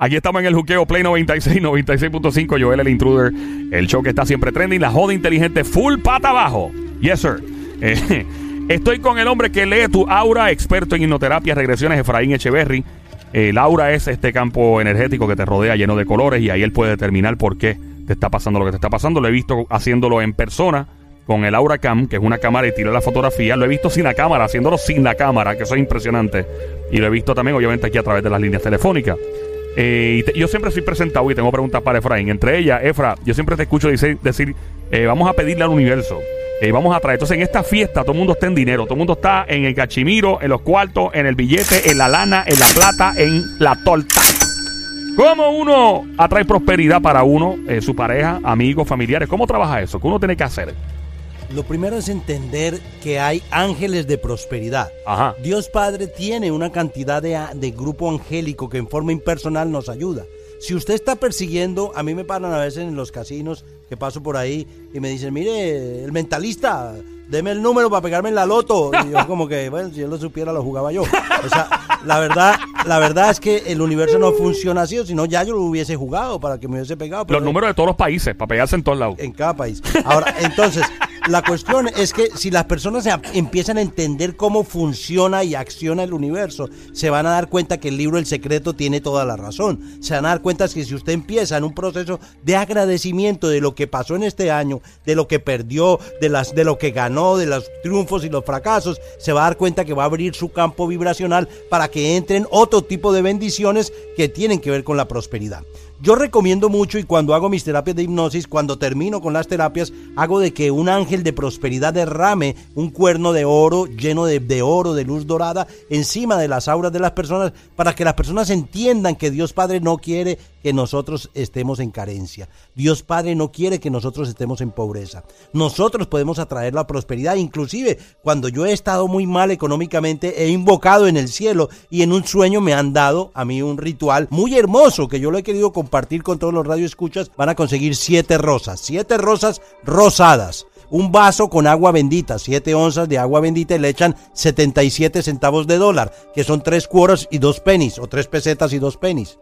Aquí estamos en el juqueo Play 96, 96.5. Joel el Intruder. El show que está siempre trending. La joda inteligente full pata abajo. Yes, sir. Eh, estoy con el hombre que lee tu aura, experto en hipnoterapia, regresiones, Efraín Echeverry. El aura es este campo energético que te rodea lleno de colores y ahí él puede determinar por qué te está pasando lo que te está pasando. Lo he visto haciéndolo en persona con el Aura Cam, que es una cámara y tira la fotografía. Lo he visto sin la cámara, haciéndolo sin la cámara, que eso es impresionante. Y lo he visto también, obviamente, aquí a través de las líneas telefónicas. Eh, y yo siempre soy presentado y tengo preguntas para Efraín. Entre ellas, Efra, yo siempre te escucho decir, decir eh, vamos a pedirle al universo. eh, vamos a traer. Entonces, en esta fiesta, todo el mundo está en dinero. Todo el mundo está en el cachimiro, en los cuartos, en el billete, en la lana, en la plata, en la torta. ¿Cómo uno atrae prosperidad para uno, eh, su pareja, amigos, familiares? ¿Cómo trabaja eso? ¿Qué uno tiene que hacer? Lo primero es entender que hay ángeles de prosperidad. Ajá. Dios Padre tiene una cantidad de, grupo angélico que en forma impersonal nos ayuda. Si usted está persiguiendo, a mí me paran a veces en los casinos que paso por ahí y me dicen, mire, el mentalista, deme el número para pegarme en la loto. Y yo como que, bueno, si yo lo supiera lo jugaba yo. O sea, la verdad, la verdad es que el universo no funciona así, o si no ya yo lo hubiese jugado para que me hubiese pegado. pero Los números de todos los países, para pegarse en todos lados. en cada país. Ahora, entonces, la cuestión es que si las personas empiezan a entender cómo funciona y acciona el universo, se van a dar cuenta que el libro El Secreto tiene toda la razón. Se van a dar cuenta que si usted empieza en un proceso de agradecimiento de lo que pasó en este año, de lo que perdió, de las de lo que ganó, de los triunfos y los fracasos, se va a dar cuenta que va a abrir su campo vibracional para que entren otro tipo de bendiciones que tienen que ver con la prosperidad. Yo recomiendo mucho y cuando hago mis terapias de hipnosis, cuando termino con las terapias, hago de que un ángel de prosperidad derrame un cuerno de oro lleno de, oro, de luz dorada, encima de las auras de las personas, para que las personas entiendan que Dios Padre no quiere que nosotros estemos en carencia. Dios Padre no quiere que nosotros estemos en pobreza. Nosotros podemos atraer la prosperidad. Inclusive, cuando yo he estado muy mal económicamente, he invocado en el cielo y en un sueño me han dado a mí un ritual muy hermoso que yo lo he querido compartir con todos los radioescuchas. Van a conseguir siete rosas, siete rosas rosadas. Un vaso con agua bendita, 7 onzas de agua bendita y le echan 77 centavos de dólar, que son 3 cuoros y 2 pennies, o 3 pesetas y 2 pennies.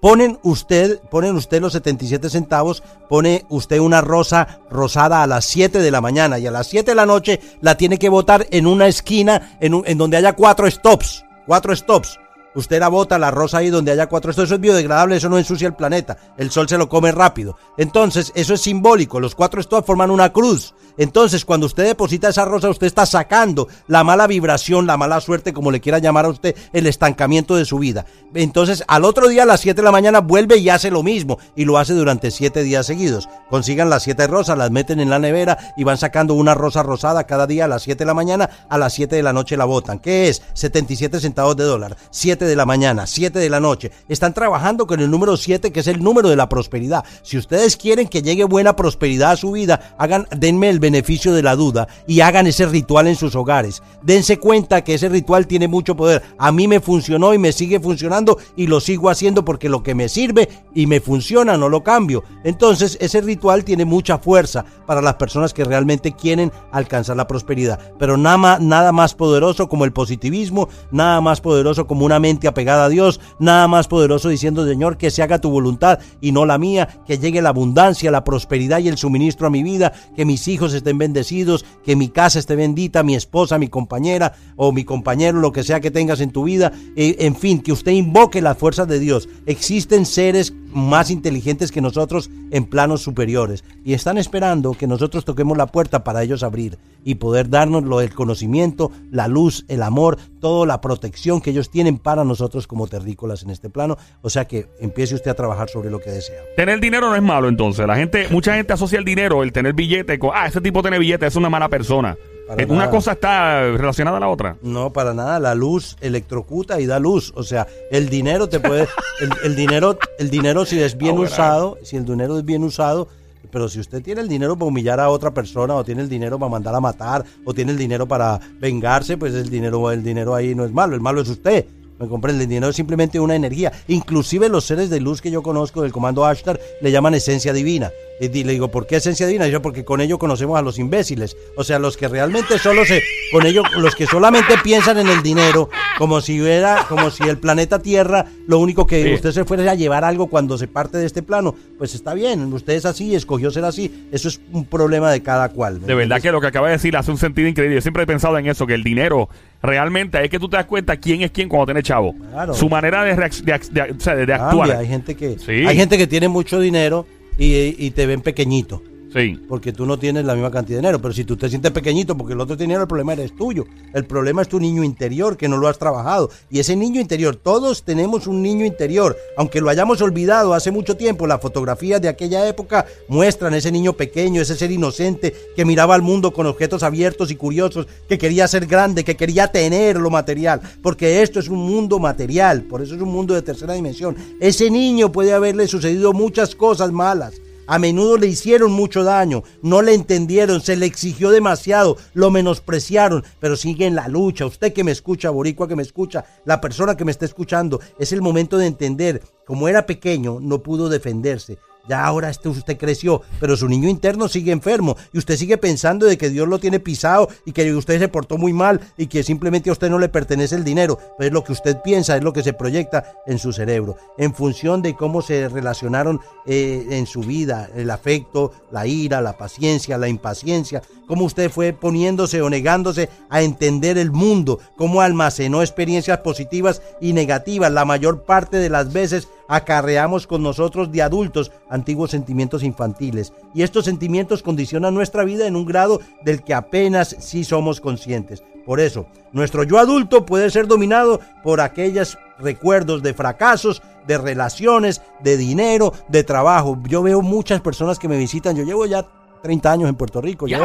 Ponen usted, ponen usted los 77 centavos, pone usted una rosa rosada a las 7 de la mañana y a las 7 de la noche la tiene que botar en una esquina en, un- en donde haya cuatro stops, cuatro stops. Usted la bota, la rosa ahí donde haya cuatro stops, eso es biodegradable, eso no ensucia el planeta, el sol se lo come rápido. Entonces, eso es simbólico, los cuatro stops forman una cruz. Entonces, cuando usted deposita esa rosa, usted está sacando la mala vibración, la mala suerte, como le quiera llamar a usted, el estancamiento de su vida. Entonces, al otro día a las 7 de la mañana vuelve y hace lo mismo y lo hace durante 7 días seguidos. Consigan las 7 rosas, las meten en la nevera y van sacando una rosa rosada cada día a las 7 de la mañana, a las 7 de la noche la botan. ¿Qué es? 77 centavos de dólar. 7 de la mañana, 7 de la noche. Están trabajando con el número 7, que es el número de la prosperidad. Si ustedes quieren que llegue buena prosperidad a su vida, hagan, denme el beneficio de la duda y hagan ese ritual en sus hogares. Dense cuenta que ese ritual tiene mucho poder. A mí me funcionó y me sigue funcionando y lo sigo haciendo porque lo que me sirve y me funciona no lo cambio. Entonces ese ritual tiene mucha fuerza para las personas que realmente quieren alcanzar la prosperidad. Pero nada nada más poderoso como el positivismo, nada más poderoso como una mente apegada a Dios, nada más poderoso diciendo Señor que se haga tu voluntad y no la mía, que llegue la abundancia, la prosperidad y el suministro a mi vida, que mis hijos estén bendecidos, que mi casa esté bendita, mi esposa, mi compañera o mi compañero, lo que sea que tengas en tu vida, eh, en fin, que usted invoque las fuerzas de Dios. Existen seres más inteligentes que nosotros en planos superiores y están esperando que nosotros toquemos la puerta para ellos abrir y poder darnos lo del conocimiento, la luz, el amor, toda la protección que ellos tienen para nosotros como terrícolas en este plano. O sea que empiece usted a trabajar sobre lo que desea. Tener dinero no es malo entonces. La gente, mucha gente asocia el dinero, el tener billete con, ah, ese tipo tiene billete, es una mala persona. Para Eh, una nada. cosa está relacionada a la otra. No, para nada. La luz electrocuta y da luz. O sea, el dinero te puede, el, el dinero, el dinero si es bien Ahora. usado, si el dinero es bien usado, pero si usted tiene el dinero para humillar a otra persona, o tiene el dinero para mandar a matar, o tiene el dinero para vengarse, pues el dinero, el dinero ahí no es malo. El malo es usted. ¿Me comprende? El dinero es simplemente una energía. Inclusive los seres de luz que yo conozco del comando Ashtar le llaman esencia divina. Y le digo, ¿por qué esencia divina? Y yo, porque con ello conocemos a los imbéciles. O sea, los que realmente solo se, con ello, los que solamente piensan en el dinero, como si hubiera, como si el planeta Tierra, lo único que Sí. usted se fuera a llevar algo cuando se parte de este plano, pues está bien, usted es así, escogió ser así, eso es un problema de cada cual. ¿me De verdad que lo que acaba de decir hace un sentido increíble. Yo siempre he pensado en eso, que el dinero realmente es que tú te das cuenta quién es quién cuando tienes chavo. Claro. Su manera de, de de actuar. Hay gente que, Sí. hay gente que tiene mucho dinero y, te ven pequeñito. Sí. porque tú no tienes la misma cantidad de dinero. Pero si tú te sientes pequeñito porque el otro tiene dinero, el problema eres tuyo. El problema es tu niño interior que no lo has trabajado. Y ese niño interior, todos tenemos un niño interior. Aunque lo hayamos olvidado hace mucho tiempo, las fotografías de aquella época muestran ese niño pequeño, ese ser inocente que miraba al mundo con objetos abiertos y curiosos, que quería ser grande, que quería tener lo material. Porque esto es un mundo material, por eso es un mundo de tercera dimensión. Ese niño puede haberle sucedido muchas cosas malas. A menudo le hicieron mucho daño, no le entendieron, se le exigió demasiado, lo menospreciaron, pero sigue en la lucha. Usted que me escucha, Boricua que me escucha, la persona que me está escuchando, es el momento de entender, como era pequeño, no pudo defenderse. Ya ahora este usted creció, pero su niño interno sigue enfermo y usted sigue pensando de que Dios lo tiene pisado y que usted se portó muy mal y que simplemente a usted no le pertenece el dinero. Pero es lo que usted piensa, es lo que se proyecta en su cerebro, en función de cómo se relacionaron eh, en su vida, el afecto, la ira, la paciencia, la impaciencia, cómo usted fue poniéndose o negándose a entender el mundo, cómo almacenó experiencias positivas y negativas. La mayor parte de las veces acarreamos con nosotros de adultos antiguos sentimientos infantiles y estos sentimientos condicionan nuestra vida en un grado del que apenas sí somos conscientes. Por eso, nuestro yo adulto puede ser dominado por aquellos recuerdos de fracasos, de relaciones, de dinero, de trabajo. Yo veo muchas personas que me visitan, yo llevo ya 30 años en Puerto Rico. ya.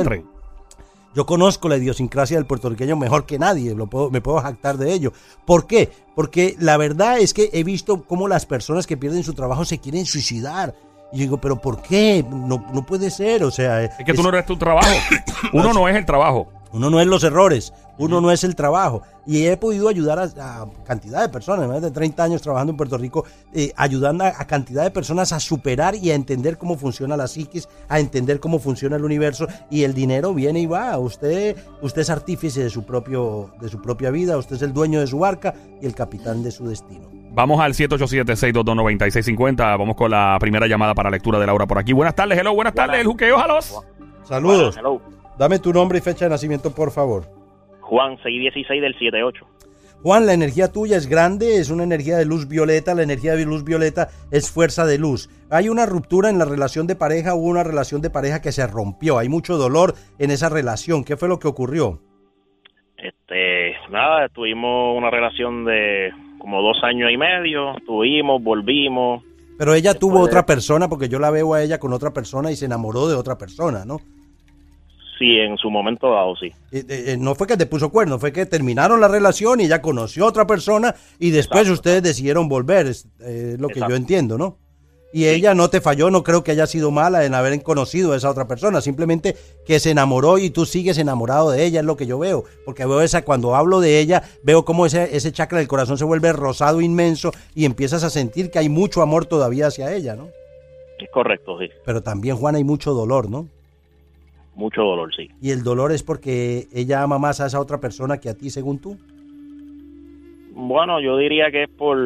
Yo conozco la idiosincrasia del puertorriqueño mejor que nadie, lo puedo, me puedo jactar de ello. ¿Por qué? Porque la verdad es que he visto cómo las personas que pierden su trabajo se quieren suicidar. Y yo digo, ¿pero por qué? No, no puede ser, o sea... Es que tú no eres tu trabajo. Uno no es el trabajo. Uno no es los errores, uno no es el trabajo. Y he podido ayudar a, a cantidad de personas, más de 30 años trabajando en Puerto Rico, eh, ayudando a, a cantidad de personas a superar y a entender cómo funciona la psiquis, a entender cómo funciona el universo y el dinero viene y va. Usted, usted es artífice de su propio, de su propia vida, usted es el dueño de su barca y el capitán de su destino. Vamos al 787-622-9650. Vamos con la primera llamada para lectura de Laura por aquí. Buenas tardes, hello, buenas tardes, el juqueo, jalos. Saludos. Hello. Dame tu nombre y fecha de nacimiento, por favor. Juan 616 del 78. Juan, la energía tuya es grande, es una energía de luz violeta, la energía de luz violeta es fuerza de luz. Hay una ruptura en la relación de pareja, hubo una relación de pareja que se rompió, hay mucho dolor en esa relación. ¿Qué fue lo que ocurrió? Este, nada, tuvimos una relación de como dos años y medio. Tuvimos, volvimos. Pero ella tuvo Después otra persona, porque yo la veo a ella con otra persona y se enamoró de otra persona, ¿no? Sí, en su momento dado, sí. Eh, eh, eh, no fue que te puso cuerno, fue que terminaron la relación y ella conoció a otra persona y después Exacto. ustedes decidieron volver, es eh, lo que Exacto. yo entiendo, ¿no? Y ella no te falló, no creo que haya sido mala en haber conocido a esa otra persona, simplemente que se enamoró y tú sigues enamorado de ella, es lo que yo veo, porque veo esa, cuando hablo de ella, veo cómo ese, ese chakra del corazón se vuelve rosado inmenso y empiezas a sentir que hay mucho amor todavía hacia ella, ¿no? Es correcto, sí. Pero también, Juan, hay mucho dolor, ¿no? Mucho dolor, sí. Y el dolor es porque ella ama más a esa otra persona que a ti, según tú. Bueno, yo diría que es por,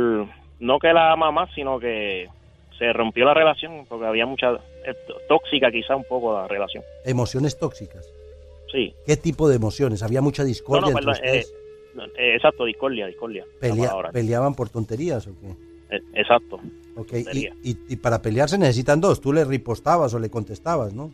no que la ama más, sino que se rompió la relación porque había mucha, eh, tóxica quizá un poco la relación. Emociones tóxicas. Sí. ¿Qué tipo de emociones? ¿Había mucha discordia no, entre perdón, eh, ustedes? no, eh, exacto, discordia, discordia. Pelea-. ¿Peleaban por tonterías o qué? Eh, exacto. Ok, y, y- y para pelear se necesitan dos. Tú le ripostabas o le contestabas, ¿no?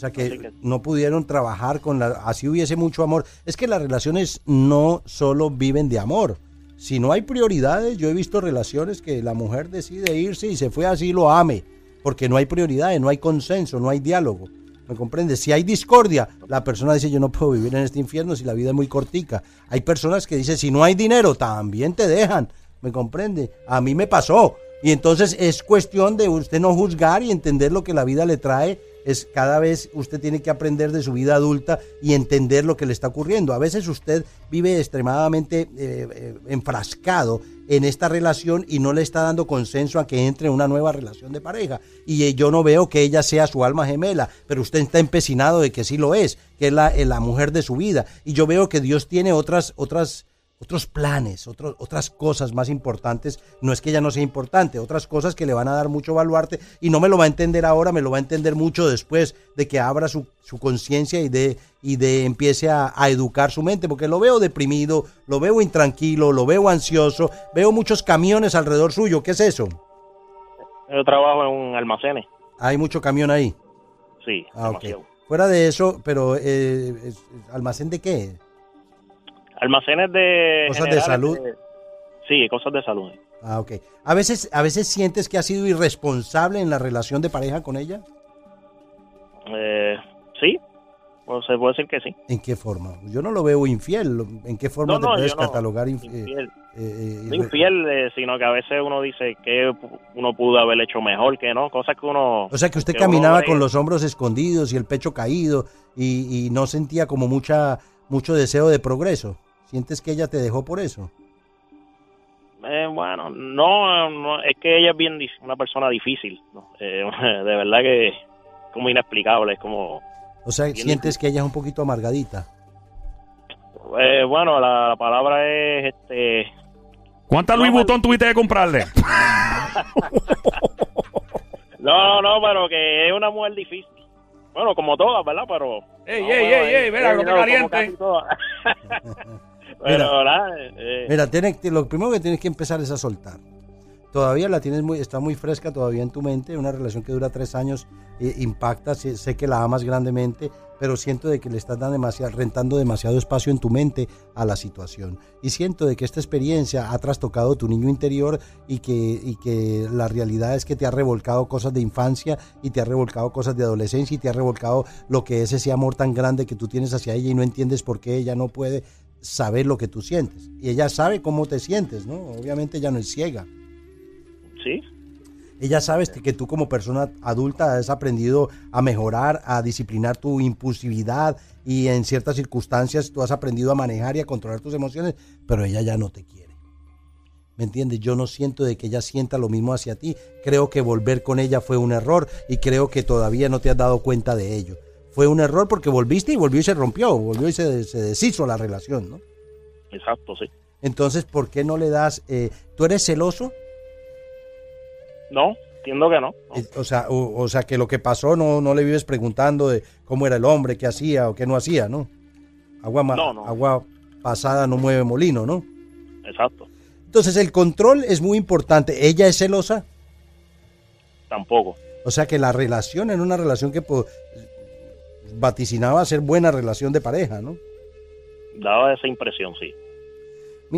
Sea que, no pudieron trabajar con la... Así hubiese mucho amor. Es que las relaciones no solo viven de amor. Si no hay prioridades, yo he visto relaciones que la mujer decide irse y se fue así lo ame. Porque no hay prioridades, no hay consenso, no hay diálogo. ¿Me comprendes? Si hay discordia, la persona dice yo no puedo vivir en este infierno si la vida es muy cortica. Hay personas que dicen si no hay dinero, también te dejan. ¿Me comprende? A mí me pasó. Y entonces es cuestión de usted no juzgar y entender lo que la vida le trae es cada vez usted tiene que aprender de su vida adulta y entender lo que le está ocurriendo. A veces usted vive extremadamente eh, eh, enfrascado en esta relación y no le está dando consenso a que entre en una nueva relación de pareja. Y eh, yo no veo que ella sea su alma gemela, pero usted está empecinado de que sí lo es, que es la, la mujer de su vida. Y yo veo que Dios tiene otras, otras otros planes, otras cosas más importantes. No es que ella no sea importante, otras cosas que le van a dar mucho baluarte y no me lo va a entender ahora, me lo va a entender mucho después de que abra su, conciencia y de, y de empiece a, educar su mente, porque lo veo deprimido, lo veo intranquilo, lo veo ansioso, veo muchos camiones alrededor suyo. ¿Qué es eso? Yo trabajo en un almacén. ¿Hay mucho camión ahí? Sí, ah, Fuera de eso, pero eh, ¿almacén de qué? Almacenes de... Cosas de salud. sí, cosas de salud. Ah, ok. ¿A veces, ¿A veces sientes que has sido irresponsable en la relación de pareja con ella? Eh, sí, pues se puede decir que sí. ¿En qué forma? Yo no lo veo infiel. ¿En qué forma te puedes catalogar infiel? Eh, no infiel, eh, sino que a veces uno dice que uno pudo haber hecho mejor, que no, cosas que uno... O sea, que usted caminaba con los hombros escondidos y el pecho caído y, y no sentía como mucha mucho deseo de progreso. ¿Sientes que ella te dejó por eso? Eh, bueno, no, es que ella es bien una persona difícil, eh, de verdad que es como inexplicable, es como... O sea, ¿sientes que ella es un poquito amargadita? Eh, bueno, la, palabra es este... ¿Cuántas Luis Butón tuviste que comprarle? no, no, pero que es una mujer difícil. Bueno, como todas, ¿verdad? Pero... ¡Ey, ey, ey, ey! Mira, lo que caliente. mira, eh. lo primero que tienes que empezar es a soltar. Todavía la tienes muy, está muy fresca todavía en tu mente. Una relación que dura tres años eh, impacta. Sé, que la amas grandemente, pero siento de que le estás dando demasiado, rentando demasiado espacio en tu mente a la situación. Y siento de que esta experiencia ha trastocado tu niño interior y que, y que la realidad es que te ha revolcado cosas de infancia y te ha revolcado cosas de adolescencia y te ha revolcado lo que es ese amor tan grande que tú tienes hacia ella y no entiendes por qué ella no puede saber lo que tú sientes. Y ella sabe cómo te sientes, ¿no? Obviamente ella no es ciega. Sí. Ella sabe que tú como persona adulta has aprendido a mejorar, a disciplinar tu impulsividad y en ciertas circunstancias tú has aprendido a manejar y a controlar tus emociones, pero ella ya no te quiere. ¿Me entiendes? Yo no siento de que ella sienta lo mismo hacia ti. Creo que volver con ella fue un error y creo que todavía no te has dado cuenta de ello fue un error porque volviste y volvió y se rompió, volvió y se, deshizo la relación, ¿no? Exacto, sí. Entonces, ¿por qué no le das... Eh, ¿Tú eres celoso? No, entiendo que no. O, sea, o, sea, que lo que pasó no, no le vives preguntando de cómo era el hombre, qué hacía o qué no hacía, ¿no? Agua, agua pasada no mueve molino, ¿no? Exacto. Entonces, el control es muy importante. ¿Ella es celosa? Tampoco. O sea que la relación, en una relación que vaticinaba ser buena relación de pareja, ¿no? Daba esa impresión, sí.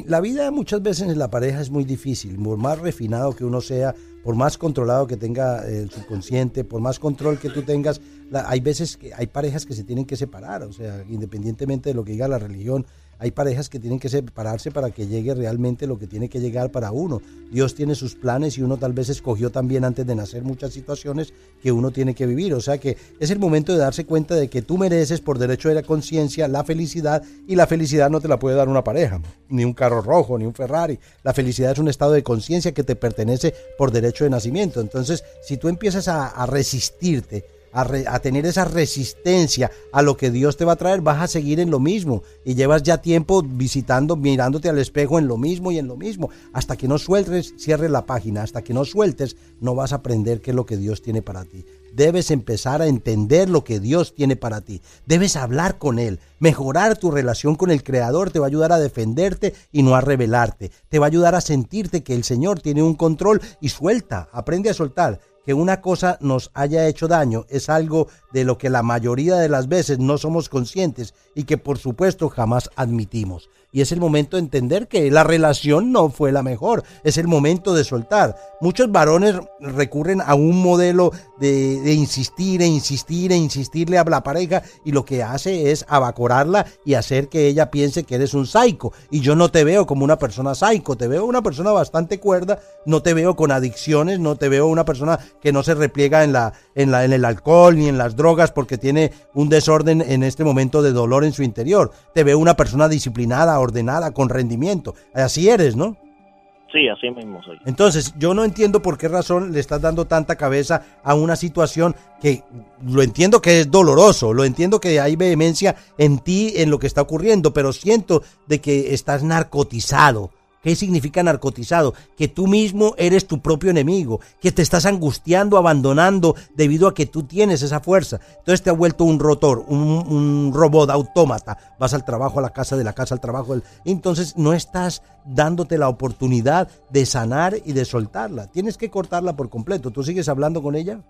La vida muchas veces en la pareja es muy difícil, por más refinado que uno sea, por más controlado que tenga el subconsciente, por más control que tú tengas, hay veces que hay parejas que se tienen que separar, o sea, independientemente de lo que diga la religión, hay parejas que tienen que separarse para que llegue realmente lo que tiene que llegar para uno. Dios tiene sus planes y uno tal vez escogió también antes de nacer muchas situaciones que uno tiene que vivir. O sea que es el momento de darse cuenta de que tú mereces por derecho de la conciencia la felicidad y la felicidad no te la puede dar una pareja, ni un carro rojo, ni un Ferrari. La felicidad es un estado de conciencia que te pertenece por derecho de nacimiento. Entonces, si tú empiezas a, a resistirte, a, tener esa resistencia a lo que Dios te va a traer, vas a seguir en lo mismo. Y llevas ya tiempo visitando, mirándote al espejo en lo mismo y en lo mismo. Hasta que no sueltes, cierres la página. Hasta que no sueltes, no vas a aprender qué es lo que Dios tiene para ti. Debes empezar a entender lo que Dios tiene para ti. Debes hablar con Él. Mejorar tu relación con el Creador te va a ayudar a defenderte y no a rebelarte. Te va a ayudar a sentirte que el Señor tiene un control y suelta. Aprende a soltar que una cosa nos haya hecho daño es algo de lo que la mayoría de las veces no somos conscientes y que por supuesto jamás admitimos. Y es el momento de entender que la relación no fue la mejor. Es el momento de soltar. Muchos varones recurren a un modelo de, insistir e insistir e insistirle a la pareja y lo que hace es abacorarla y hacer que ella piense que eres un psycho. Y yo no te veo como una persona psycho, te veo una persona bastante cuerda, no te veo con adicciones, no te veo una persona que no se repliega en, la, en, la, en el alcohol ni en las drogas porque tiene un desorden en este momento de dolor en su interior. Te veo una persona disciplinada, ordenada, con rendimiento. Así eres, ¿no? Sí, así mismo soy. Entonces, yo no entiendo por qué razón le estás dando tanta cabeza a una situación que lo entiendo que es doloroso, lo entiendo que hay vehemencia en ti, en lo que está ocurriendo, pero siento de que estás narcotizado ¿Qué significa narcotizado? Que tú mismo eres tu propio enemigo, que te estás angustiando, abandonando debido a que tú tienes esa fuerza. Entonces te ha vuelto un rotor, un, robot autómata. Vas al trabajo, a la casa, de la casa al trabajo. Entonces no estás dándote la oportunidad de sanar y de soltarla. Tienes que cortarla por completo. ¿Tú sigues hablando con ella?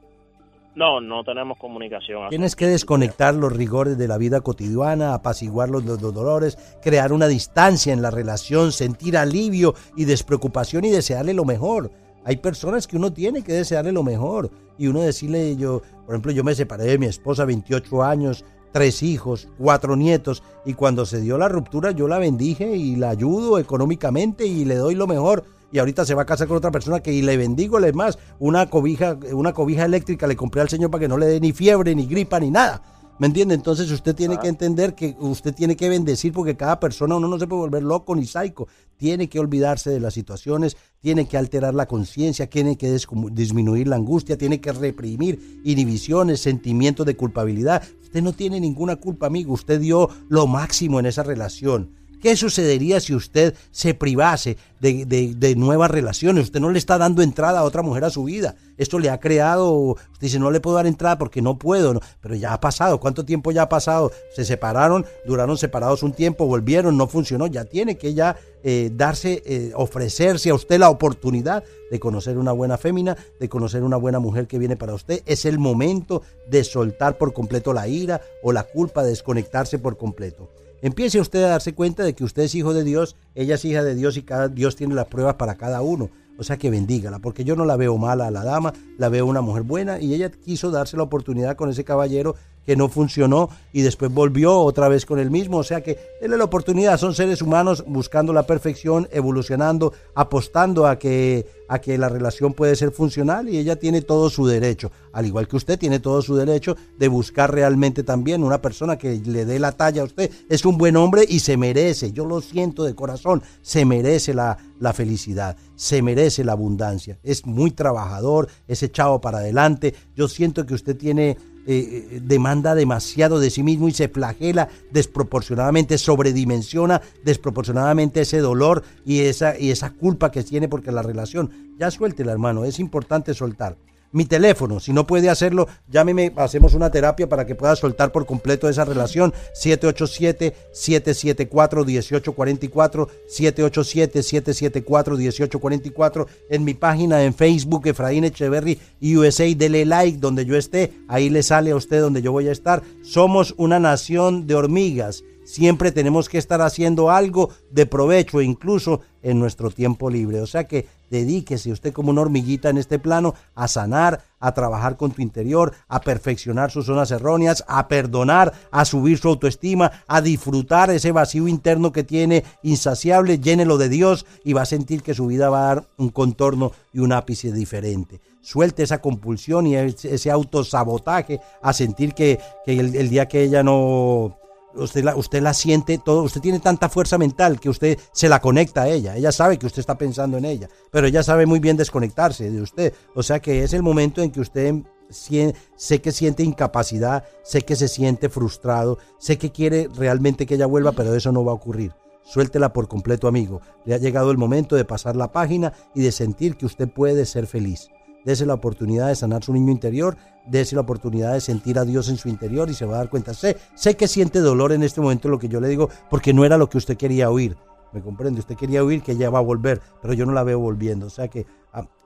No, no tenemos comunicación. Tienes que desconectar los rigores de la vida cotidiana, apaciguar los, los, dolores, crear una distancia en la relación, sentir alivio y despreocupación y desearle lo mejor. Hay personas que uno tiene que desearle lo mejor y uno decirle, yo, por ejemplo, yo me separé de mi esposa 28 años, tres hijos, cuatro nietos y cuando se dio la ruptura yo la bendije y la ayudo económicamente y le doy lo mejor y ahorita se va a casar con otra persona que y le bendigo, le más, una cobija, una cobija eléctrica le compré al señor para que no le dé ni fiebre, ni gripa, ni nada. ¿Me entiende? Entonces usted tiene que entender que usted tiene que bendecir porque cada persona, uno no se puede volver loco ni psycho. Tiene que olvidarse de las situaciones, tiene que alterar la conciencia, tiene que disminuir la angustia, tiene que reprimir inhibiciones, sentimientos de culpabilidad. Usted no tiene ninguna culpa, amigo. Usted dio lo máximo en esa relación. ¿Qué sucedería si usted se privase de, nuevas relaciones? Usted no le está dando entrada a otra mujer a su vida. Esto le ha creado, usted dice, no le puedo dar entrada porque no puedo, pero ya ha pasado. ¿Cuánto tiempo ya ha pasado? Se separaron, duraron separados un tiempo, volvieron, no funcionó. Ya tiene que ya eh, darse, eh, ofrecerse a usted la oportunidad de conocer una buena fémina, de conocer una buena mujer que viene para usted. Es el momento de soltar por completo la ira o la culpa, de desconectarse por completo. Empiece usted a darse cuenta de que usted es hijo de Dios, ella es hija de Dios y cada Dios tiene las pruebas para cada uno. O sea que bendígala, porque yo no la veo mala a la dama, la veo una mujer buena y ella quiso darse la oportunidad con ese caballero que no funcionó y después volvió otra vez con el mismo. O sea que denle la oportunidad, son seres humanos buscando la perfección, evolucionando, apostando a que, a que la relación puede ser funcional y ella tiene todo su derecho, al igual que usted tiene todo su derecho de buscar realmente también una persona que le dé la talla a usted. Es un buen hombre y se merece, yo lo siento de corazón, se merece la, la felicidad, se merece la abundancia. Es muy trabajador, es echado para adelante. Yo siento que usted tiene eh, eh, demanda demasiado de sí mismo y se flagela desproporcionadamente, sobredimensiona desproporcionadamente ese dolor y esa, y esa culpa que tiene porque la relación, ya suéltela hermano, es importante soltar mi teléfono. Si no puede hacerlo, llámeme, hacemos una terapia para que pueda soltar por completo esa relación. 787-774-1844, 787-774-1844. En mi página en Facebook, Efraín Echeverry USA, dele like donde yo esté. Ahí le sale a usted donde yo voy a estar. Somos una nación de hormigas siempre tenemos que estar haciendo algo de provecho, incluso en nuestro tiempo libre. O sea que dedíquese usted como una hormiguita en este plano a sanar, a trabajar con tu interior, a perfeccionar sus zonas erróneas, a perdonar, a subir su autoestima, a disfrutar ese vacío interno que tiene insaciable, llénelo de Dios y va a sentir que su vida va a dar un contorno y un ápice diferente. Suelte esa compulsión y ese autosabotaje a sentir que, el día que ella no usted la, usted la siente todo, usted tiene tanta fuerza mental que usted se la conecta a ella, ella sabe que usted está pensando en ella, pero ella sabe muy bien desconectarse de usted, o sea que es el momento en que usted sé que siente incapacidad, sé que se siente frustrado, sé que quiere realmente que ella vuelva, pero eso no va a ocurrir. Suéltela por completo, amigo. Le ha llegado el momento de pasar la página y de sentir que usted puede ser feliz dese la oportunidad de sanar su niño interior, dese la oportunidad de sentir a Dios en su interior y se va a dar cuenta. Sé, sé que siente dolor en este momento lo que yo le digo, porque no era lo que usted quería oír. ¿Me comprende? Usted quería oír que ella va a volver, pero yo no la veo volviendo. O sea que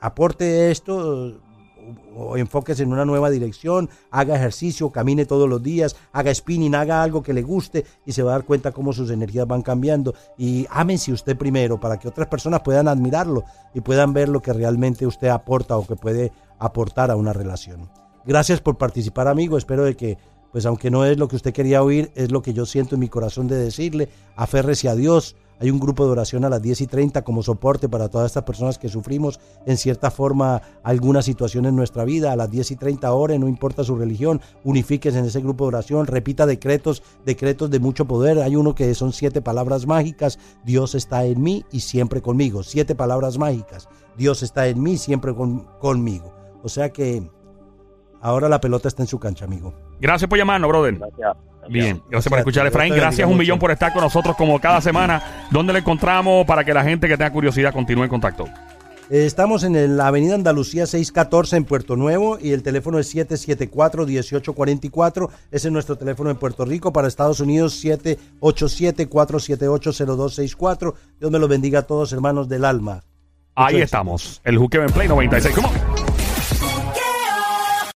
aporte esto, o enfóquese en una nueva dirección, haga ejercicio, camine todos los días, haga spinning, haga algo que le guste y se va a dar cuenta cómo sus energías van cambiando. Y ámense usted primero para que otras personas puedan admirarlo y puedan ver lo que realmente usted aporta o que puede aportar a una relación. Gracias por participar, amigo. Espero de que, pues aunque no es lo que usted quería oír, es lo que yo siento en mi corazón de decirle. Aférrese a Dios. Hay un grupo de oración a las 10 y 30 como soporte para todas estas personas que sufrimos en cierta forma alguna situación en nuestra vida. A las 10 y 30 horas, no importa su religión, unifíquese en ese grupo de oración, repita decretos, decretos de mucho poder. Hay uno que son siete palabras mágicas. Dios está en mí y siempre conmigo. Siete palabras mágicas. Dios está en mí siempre conmigo. O sea que ahora la pelota está en su cancha, amigo. Gracias por llamarnos, brother. Gracias. Bien, gracias por escuchar, Efraín. Gracias un millón por estar con nosotros como cada semana. ¿Dónde le encontramos para que la gente que tenga curiosidad continúe en contacto? Eh, estamos en la Avenida Andalucía 614 en Puerto Nuevo y el teléfono es 774-1844. Ese es nuestro teléfono en Puerto Rico. Para Estados Unidos 787-478-0264. Dios me los bendiga a todos, hermanos del alma. Ahí estamos. El Juque Play 96. ¿Cómo?